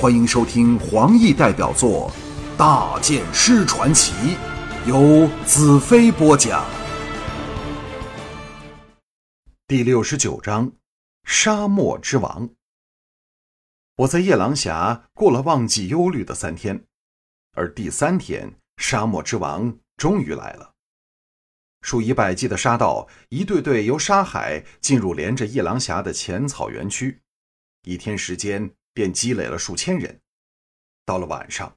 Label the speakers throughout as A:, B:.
A: 欢迎收听黄奕代表作《大剑师传奇》，由子飞播讲。第六十九章：沙漠之王。我在夜郎峡过了忘记忧虑的三天，而第三天，沙漠之王终于来了。数以百计的沙盗，一队队由沙海进入连着夜郎峡的浅草原区，一天时间。便积累了数千人。到了晚上，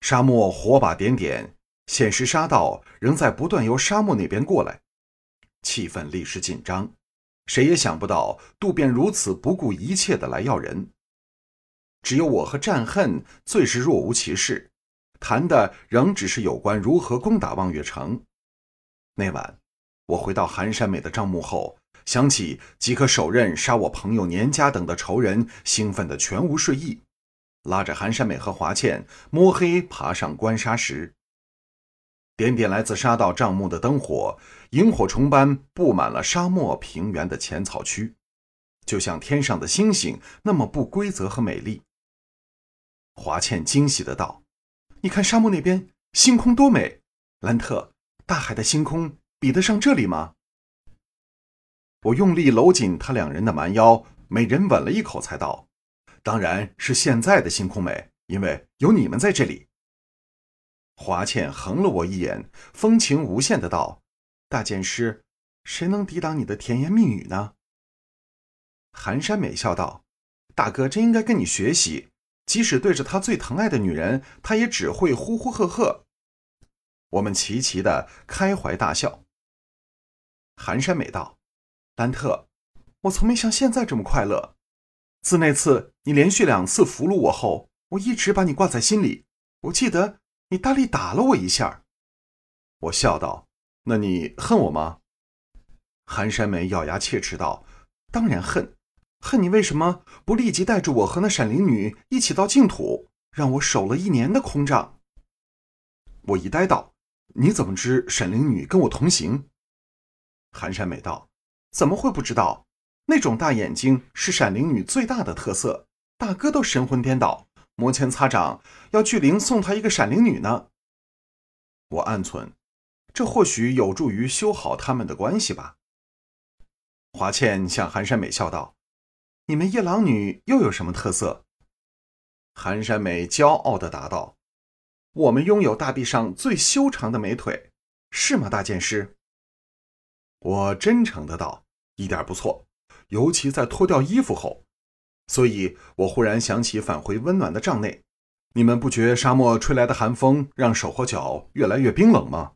A: 沙漠火把点点，显示沙道仍在不断由沙漠那边过来，气氛立时紧张。谁也想不到渡边如此不顾一切的来要人。只有我和战恨最是若无其事，谈的仍只是有关如何攻打望月城。那晚，我回到寒山美的帐幕后。想起即可手刃杀我朋友年家等的仇人，兴奋的全无睡意，拉着韩山美和华倩摸黑爬上关沙石。点点来自沙道帐幕的灯火，萤火虫般布满了沙漠平原的浅草区，就像天上的星星那么不规则和美丽。华倩惊喜的道：“你看沙漠那边星空多美，兰特，大海的星空比得上这里吗？”我用力搂紧他两人的蛮腰，每人吻了一口，才道：“当然是现在的星空美，因为有你们在这里。”华倩横了我一眼，风情无限的道：“大剑师，谁能抵挡你的甜言蜜语呢？”寒山美笑道：“大哥真应该跟你学习，即使对着他最疼爱的女人，他也只会呼呼喝喝。”我们齐齐的开怀大笑。寒山美道。兰特，我从没像现在这么快乐。自那次你连续两次俘虏我后，我一直把你挂在心里。我记得你大力打了我一下。我笑道：“那你恨我吗？”寒山梅咬牙切齿道：“当然恨，恨你为什么不立即带着我和那闪灵女一起到净土，让我守了一年的空帐。”我一呆道：“你怎么知闪灵女跟我同行？”寒山美道。怎么会不知道？那种大眼睛是闪灵女最大的特色，大哥都神魂颠倒，摩拳擦掌，要巨灵送他一个闪灵女呢。我暗存，这或许有助于修好他们的关系吧。华倩向寒山美笑道：“你们夜郎女又有什么特色？”寒山美骄傲的答道：“我们拥有大地上最修长的美腿，是吗，大剑师？”我真诚的道。一点不错，尤其在脱掉衣服后，所以我忽然想起返回温暖的帐内。你们不觉沙漠吹来的寒风让手和脚越来越冰冷吗？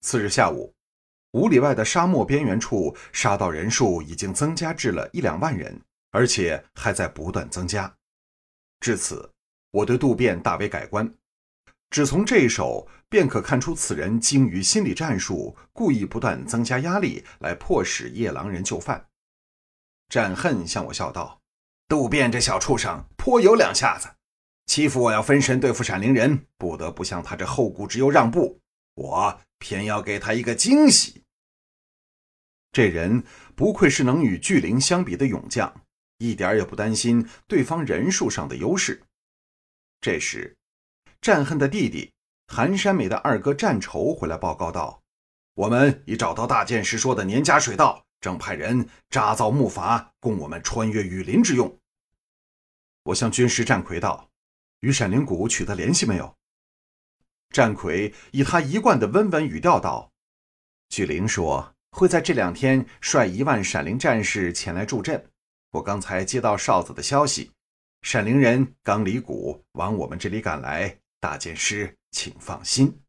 A: 次日下午，五里外的沙漠边缘处，沙道人数已经增加至了一两万人，而且还在不断增加。至此，我对渡边大为改观。只从这一手便可看出，此人精于心理战术，故意不断增加压力，来迫使夜郎人就范。战恨向我笑道：“渡边这小畜生颇有两下子，欺负我要分神对付闪灵人，不得不向他这后顾之忧让步。我偏要给他一个惊喜。这人不愧是能与巨灵相比的勇将，一点也不担心对方人数上的优势。”这时。战恨的弟弟寒山美的二哥战愁回来报告道：“我们已找到大剑师说的年家水道，正派人扎造木筏，供我们穿越雨林之用。”我向军师战魁道：“与闪灵谷取得联系没有？”战魁以他一贯的温文语调道：“巨灵说会在这两天率一万闪灵战士前来助阵。我刚才接到哨子的消息，闪灵人刚离谷往我们这里赶来。”大剑师，请放心。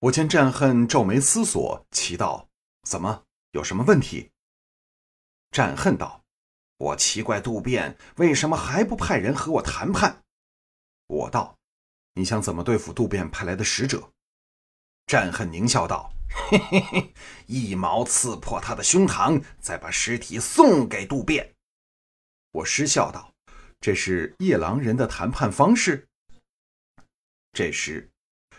A: 我见战恨皱眉思索，奇道：“怎么有什么问题？”战恨道：“我奇怪渡边为什么还不派人和我谈判。”我道：“你想怎么对付渡边派来的使者？”战恨狞笑道：“嘿嘿嘿，一矛刺破他的胸膛，再把尸体送给渡边。”我失笑道：“这是夜郎人的谈判方式。”这时，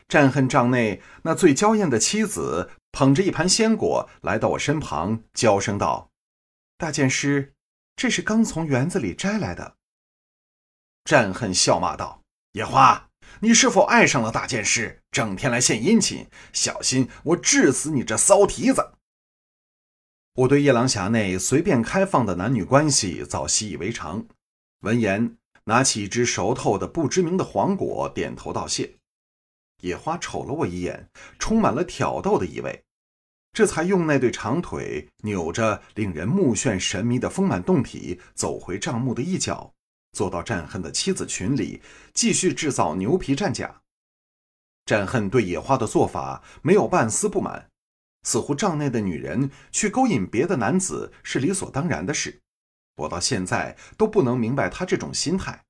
A: 战恨帐内那最娇艳的妻子捧着一盘鲜果来到我身旁，娇声道：“大剑师，这是刚从园子里摘来的，战恨笑骂道：“野花，你是否爱上了大剑师？整天来献殷勤，小心我治死你这骚蹄子！”我对夜郎峡内随便开放的男女关系早习以为常，闻言拿起一只熟透的不知名的黄果，点头道谢。野花瞅了我一眼，充满了挑逗的意味，这才用那对长腿扭着令人目眩神迷的丰满胴体，走回帐幕的一角，坐到战恨的妻子群里，继续制造牛皮战甲。战恨对野花的做法没有半丝不满，似乎帐内的女人去勾引别的男子是理所当然的事。我到现在都不能明白他这种心态。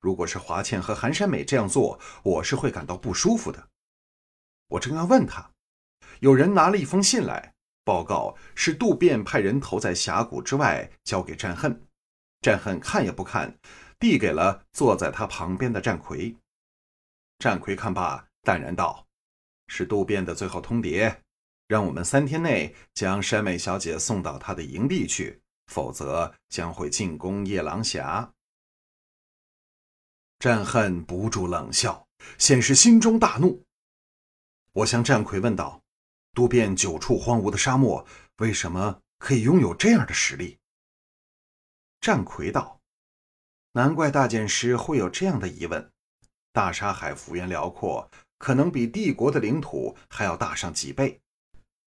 A: 如果是华倩和韩山美这样做，我是会感到不舒服的。我正要问他，有人拿了一封信来，报告是渡边派人投在峡谷之外，交给战恨。战恨看也不看，递给了坐在他旁边的战魁。战魁看罢，淡然道：“是渡边的最后通牒，让我们三天内将山美小姐送到他的营地去，否则将会进攻夜郎峡。”战恨不住冷笑，显示心中大怒。我向战魁问道：“渡遍九处荒芜的沙漠，为什么可以拥有这样的实力？”战魁道：“难怪大剑师会有这样的疑问。大沙海幅员辽阔，可能比帝国的领土还要大上几倍，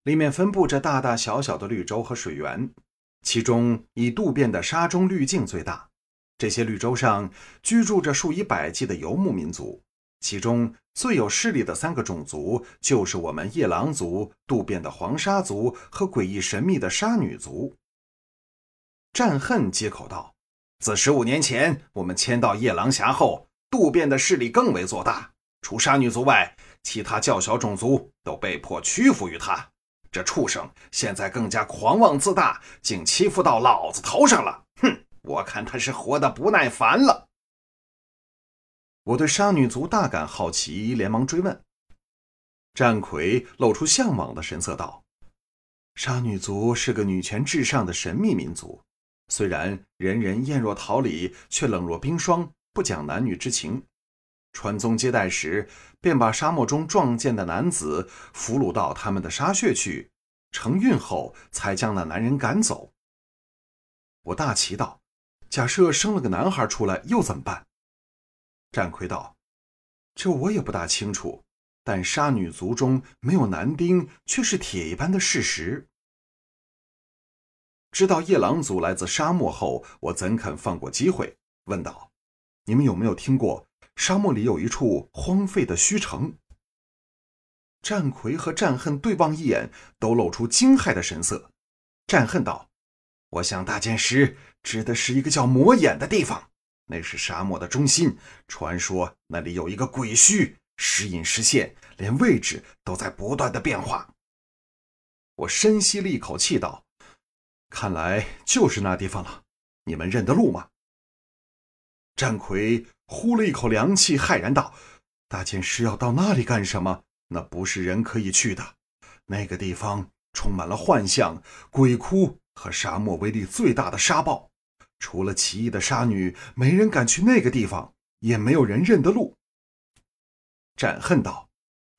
A: 里面分布着大大小小的绿洲和水源，其中以渡边的沙中绿境最大。”这些绿洲上居住着数以百计的游牧民族，其中最有势力的三个种族就是我们夜郎族、渡边的黄沙族和诡异神秘的沙女族。战恨接口道：“自十五年前我们迁到夜郎峡后，渡边的势力更为做大，除沙女族外，其他较小种族都被迫屈服于他。这畜生现在更加狂妄自大，竟欺负到老子头上了！哼！”我看他是活得不耐烦了。我对杀女族大感好奇，连忙追问。战魁露出向往的神色道：“杀女族是个女权至上的神秘民族，虽然人人艳若桃李，却冷若冰霜，不讲男女之情。传宗接代时，便把沙漠中撞见的男子俘虏到他们的沙穴去，成孕后才将那男人赶走。”我大奇道。假设生了个男孩出来又怎么办？战魁道：“这我也不大清楚，但杀女族中没有男丁却是铁一般的事实。”知道夜郎族来自沙漠后，我怎肯放过机会？问道：“你们有没有听过沙漠里有一处荒废的虚城？”战魁和战恨对望一眼，都露出惊骇的神色。战恨道：“我想大剑师。”指的是一个叫魔眼的地方，那是沙漠的中心。传说那里有一个鬼墟，时隐时现，连位置都在不断的变化。我深吸了一口气，道：“看来就是那地方了。你们认得路吗？”战魁呼了一口凉气，骇然道：“大剑师要到那里干什么？那不是人可以去的。那个地方充满了幻象、鬼哭和沙漠威力最大的沙暴。”除了奇异的沙女，没人敢去那个地方，也没有人认得路。战恨道：“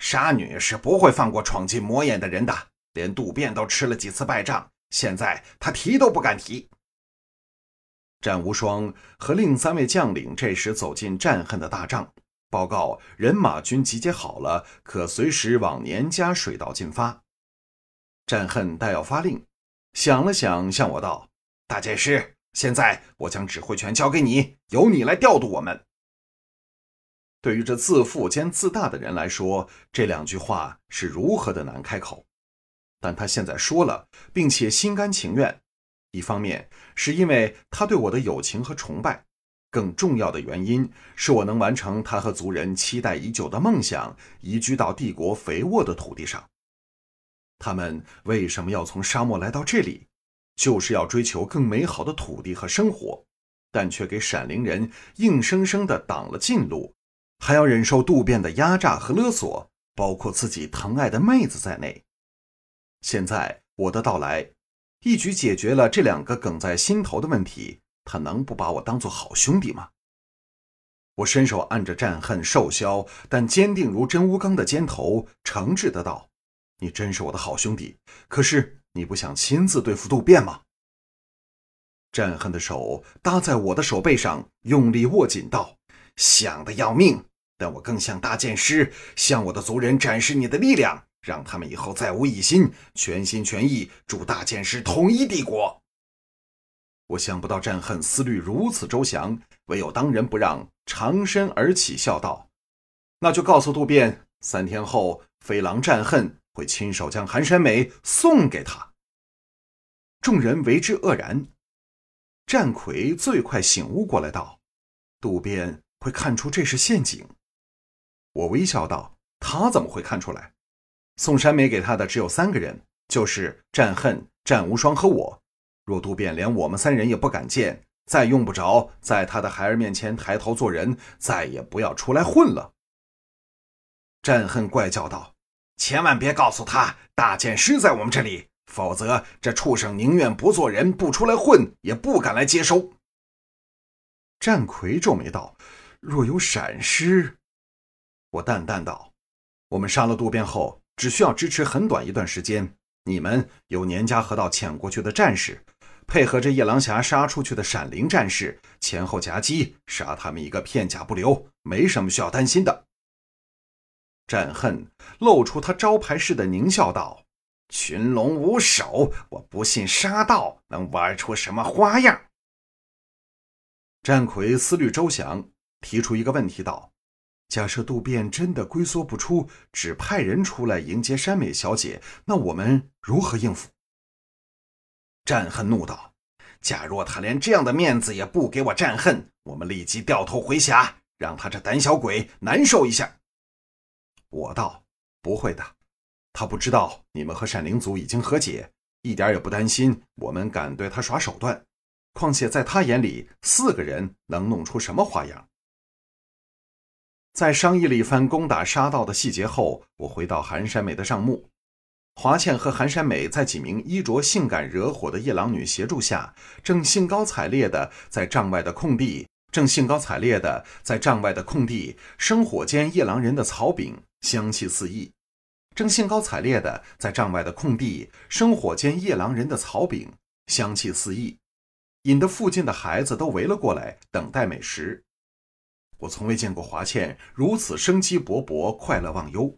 A: 杀女是不会放过闯进魔眼的人的，连渡边都吃了几次败仗，现在他提都不敢提。”战无双和另三位将领这时走进战恨的大帐，报告人马均集结好了，可随时往年家水道进发。战恨待要发令，想了想，向我道：“大剑师。”现在我将指挥权交给你，由你来调度我们。对于这自负兼自大的人来说，这两句话是如何的难开口。但他现在说了，并且心甘情愿。一方面是因为他对我的友情和崇拜，更重要的原因是我能完成他和族人期待已久的梦想，移居到帝国肥沃的土地上。他们为什么要从沙漠来到这里？就是要追求更美好的土地和生活，但却给闪灵人硬生生的挡了近路，还要忍受渡边的压榨和勒索，包括自己疼爱的妹子在内。现在我的到来，一举解决了这两个梗在心头的问题，他能不把我当做好兄弟吗？我伸手按着战恨瘦削但坚定如真乌钢的肩头，诚挚的道：“你真是我的好兄弟，可是你不想亲自对付渡边吗？”战恨的手搭在我的手背上，用力握紧，道：“想的要命，但我更像大剑师，向我的族人展示你的力量，让他们以后再无异心，全心全意助大剑师统一帝国。”我想不到战恨思虑如此周详，唯有当仁不让，长身而起，笑道：“那就告诉渡边，三天后飞狼战恨会亲手将寒山美送给他。”众人为之愕然。战魁最快醒悟过来，道：“渡边会看出这是陷阱。”我微笑道：“他怎么会看出来？宋山梅给他的只有三个人，就是战恨、战无双和我。若渡边连我们三人也不敢见，再用不着在他的孩儿面前抬头做人，再也不要出来混了。”战恨怪叫道：“千万别告诉他，大剑师在我们这里。”否则，这畜生宁愿不做人，不出来混，也不敢来接收。战魁皱眉道：“若有闪失。”我淡淡道：“我们杀了渡边后，只需要支持很短一段时间。你们有年家河道潜过去的战士，配合着夜郎侠杀出去的闪灵战士，前后夹击，杀他们一个片甲不留，没什么需要担心的。”战恨露出他招牌式的狞笑道。群龙无首，我不信杀道能玩出什么花样。战魁思虑周详，提出一个问题道：“假设渡边真的龟缩不出，只派人出来迎接山美小姐，那我们如何应付？”战恨怒道：“假若他连这样的面子也不给我，战恨，我们立即掉头回峡，让他这胆小鬼难受一下。”我道：“不会的。”他不知道你们和闪灵族已经和解，一点也不担心我们敢对他耍手段。况且在他眼里，四个人能弄出什么花样？在商议了一番攻打沙道的细节后，我回到寒山美的帐幕。华倩和寒山美在几名衣着性感惹火的夜郎女协助下，正兴高采烈的在帐外的空地，正兴高采烈的在帐外的空地生火煎夜郎人的草饼，香气四溢。正兴高采烈地在帐外的空地生火煎夜郎人的草饼，香气四溢，引得附近的孩子都围了过来等待美食。我从未见过华倩如此生机勃勃、快乐忘忧。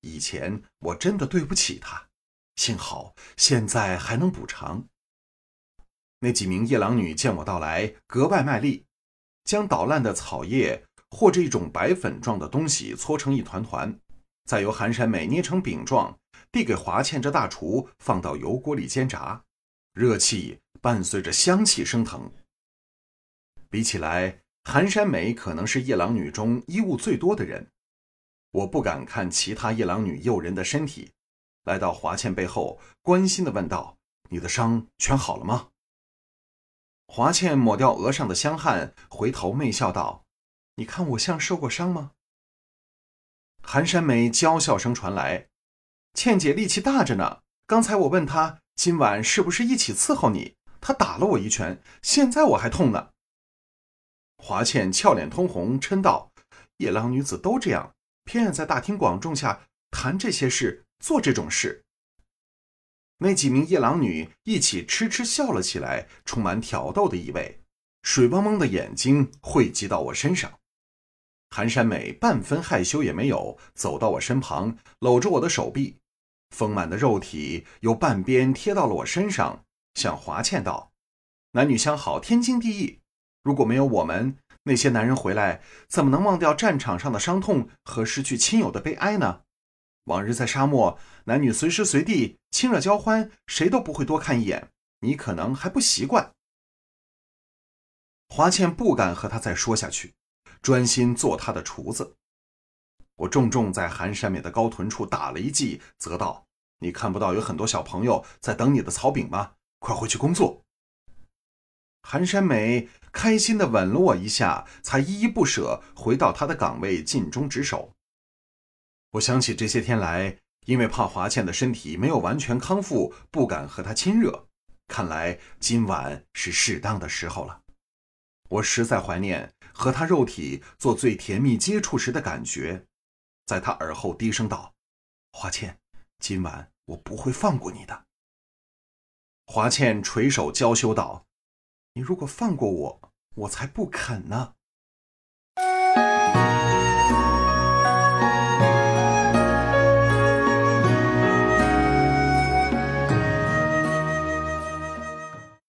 A: 以前我真的对不起她，幸好现在还能补偿。那几名夜郎女见我到来，格外卖力，将捣烂的草叶或者一种白粉状的东西搓成一团团。再由寒山美捏成饼状，递给华倩这大厨，放到油锅里煎炸，热气伴随着香气升腾。比起来，寒山美可能是夜郎女中衣物最多的人。我不敢看其他夜郎女诱人的身体，来到华倩背后，关心地问道：“你的伤全好了吗？”华倩抹掉额上的香汗，回头媚笑道：“你看我像受过伤吗？”寒山美娇笑声传来：“倩姐力气大着呢。刚才我问她今晚是不是一起伺候你，她打了我一拳，现在我还痛呢。”华倩俏脸通红，嗔道：“夜郎女子都这样，偏爱在大庭广众下谈这些事，做这种事。”那几名夜郎女一起痴痴笑了起来，充满挑逗的意味，水汪汪的眼睛汇集到我身上。寒山美半分害羞也没有，走到我身旁，搂着我的手臂，丰满的肉体有半边贴到了我身上，向华倩道：“男女相好，天经地义。如果没有我们，那些男人回来，怎么能忘掉战场上的伤痛和失去亲友的悲哀呢？往日在沙漠，男女随时随地亲热交欢，谁都不会多看一眼。你可能还不习惯。”华倩不敢和他再说下去。专心做他的厨子。我重重在韩山美的高臀处打了一记，责道：“你看不到有很多小朋友在等你的草饼吗？快回去工作。”韩山美开心的吻了我一下才依依不舍回到他的岗位尽忠职守。我想起这些天来因为怕华倩的身体没有完全康复不敢和她亲热。看来今晚是适当的时候了。我实在怀念和她肉体做最甜蜜接触时的感觉。在她耳后低声道华倩今晚我不会放过你的。华倩垂首娇羞道你如果放过我我才不肯呢。